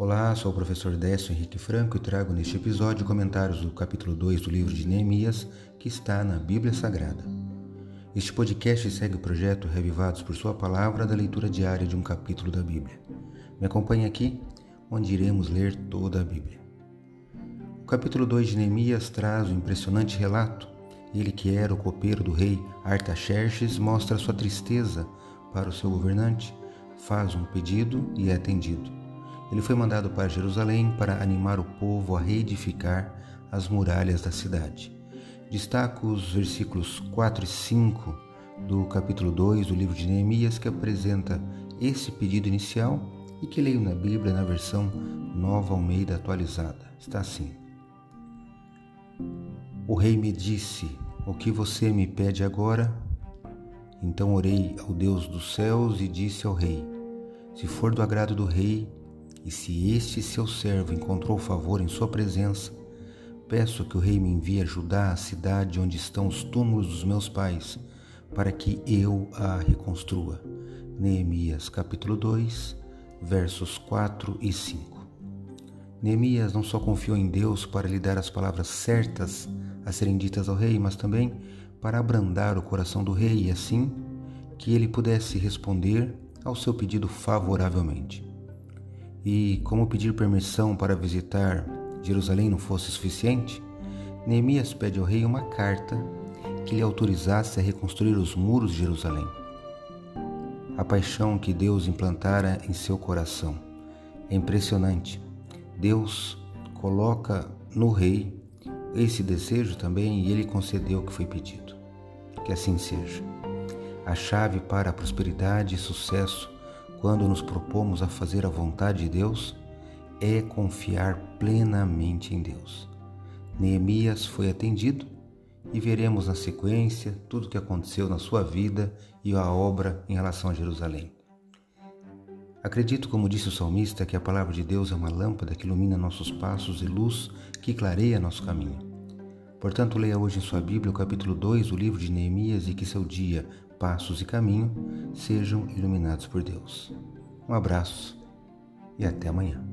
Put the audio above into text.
Olá, sou o professor Décio Henrique Franco e trago neste episódio comentários do capítulo 2 do livro de Neemias, que está na Bíblia Sagrada. Este podcast segue o projeto Revivados por Sua Palavra da leitura diária de um capítulo da Bíblia. Me acompanhe aqui, onde iremos ler toda a Bíblia. O capítulo 2 de Neemias traz um impressionante relato. Ele, que era o copeiro do rei Artaxerxes, mostra sua tristeza para o seu governante, faz um pedido e é atendido. Ele foi mandado para Jerusalém para animar o povo a reedificar as muralhas da cidade. Destaco os versículos 4 e 5 do capítulo 2 do livro de Neemias que apresenta esse pedido inicial e que leio na Bíblia na versão Nova Almeida atualizada. Está assim: O rei me disse: O que você me pede agora? Então orei ao Deus dos céus e disse ao rei: Se for do agrado do rei, e se este seu servo encontrou favor em sua presença, peço que o rei me envie ajudar a cidade onde estão os túmulos dos meus pais, para que eu a reconstrua. Neemias capítulo 2, versos 4 e 5. Neemias não só confiou em Deus para lhe dar as palavras certas a serem ditas ao rei, mas também para abrandar o coração do rei e assim que ele pudesse responder ao seu pedido favoravelmente. E como pedir permissão para visitar Jerusalém não fosse suficiente, Neemias pede ao rei uma carta que lhe autorizasse a reconstruir os muros de Jerusalém. A paixão que Deus implantara em seu coração é impressionante. Deus coloca no rei esse desejo também e ele concedeu o que foi pedido. Que assim seja. A chave para a prosperidade e sucesso, quando nos propomos a fazer a vontade de Deus, é confiar plenamente em Deus. Neemias foi atendido e veremos na sequência tudo o que aconteceu na sua vida e a obra em relação a Jerusalém. Acredito, como disse o salmista, que a palavra de Deus é uma lâmpada que ilumina nossos passos e luz que clareia nosso caminho. Portanto, leia hoje em sua Bíblia o capítulo 2 do livro de Neemias e que seu dia, passos e caminho sejam iluminados por Deus. Um abraço e até amanhã.